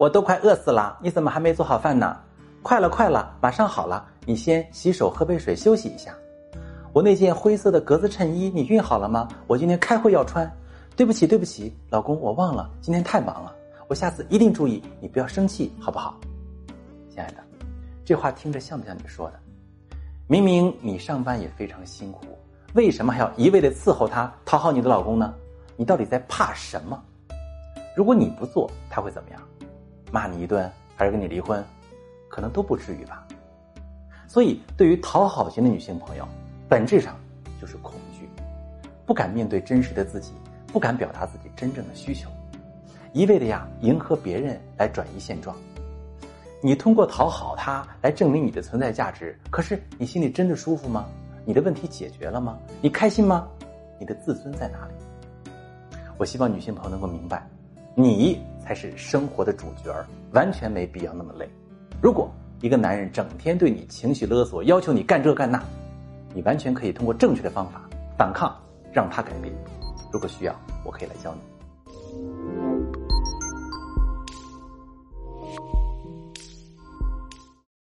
我都快饿死了，你怎么还没做好饭呢？快了，快了，马上好了，你先洗手，喝杯水，休息一下。我那件灰色的格子衬衣你熨好了吗？我今天开会要穿。对不起，对不起，老公，我忘了，今天太忙了，我下次一定注意，你不要生气，好不好？亲爱的，这话听着像不像你说的？明明你上班也非常辛苦，为什么还要一味的伺候他，讨好你的老公呢？你到底在怕什么？如果你不做，他会怎么样？骂你一顿，还是跟你离婚？可能都不至于吧。所以，对于讨好型的女性朋友。本质上就是恐惧，不敢面对真实的自己，不敢表达自己真正的需求，一味的呀迎合别人来转移现状。你通过讨好他来证明你的存在价值，可是你心里真的舒服吗？你的问题解决了吗？你开心吗？你的自尊在哪里？我希望女性朋友能够明白，你才是生活的主角儿，完全没必要那么累。如果一个男人整天对你情绪勒索，要求你干这干那。你完全可以通过正确的方法反抗，让他改变。如果需要，我可以来教你。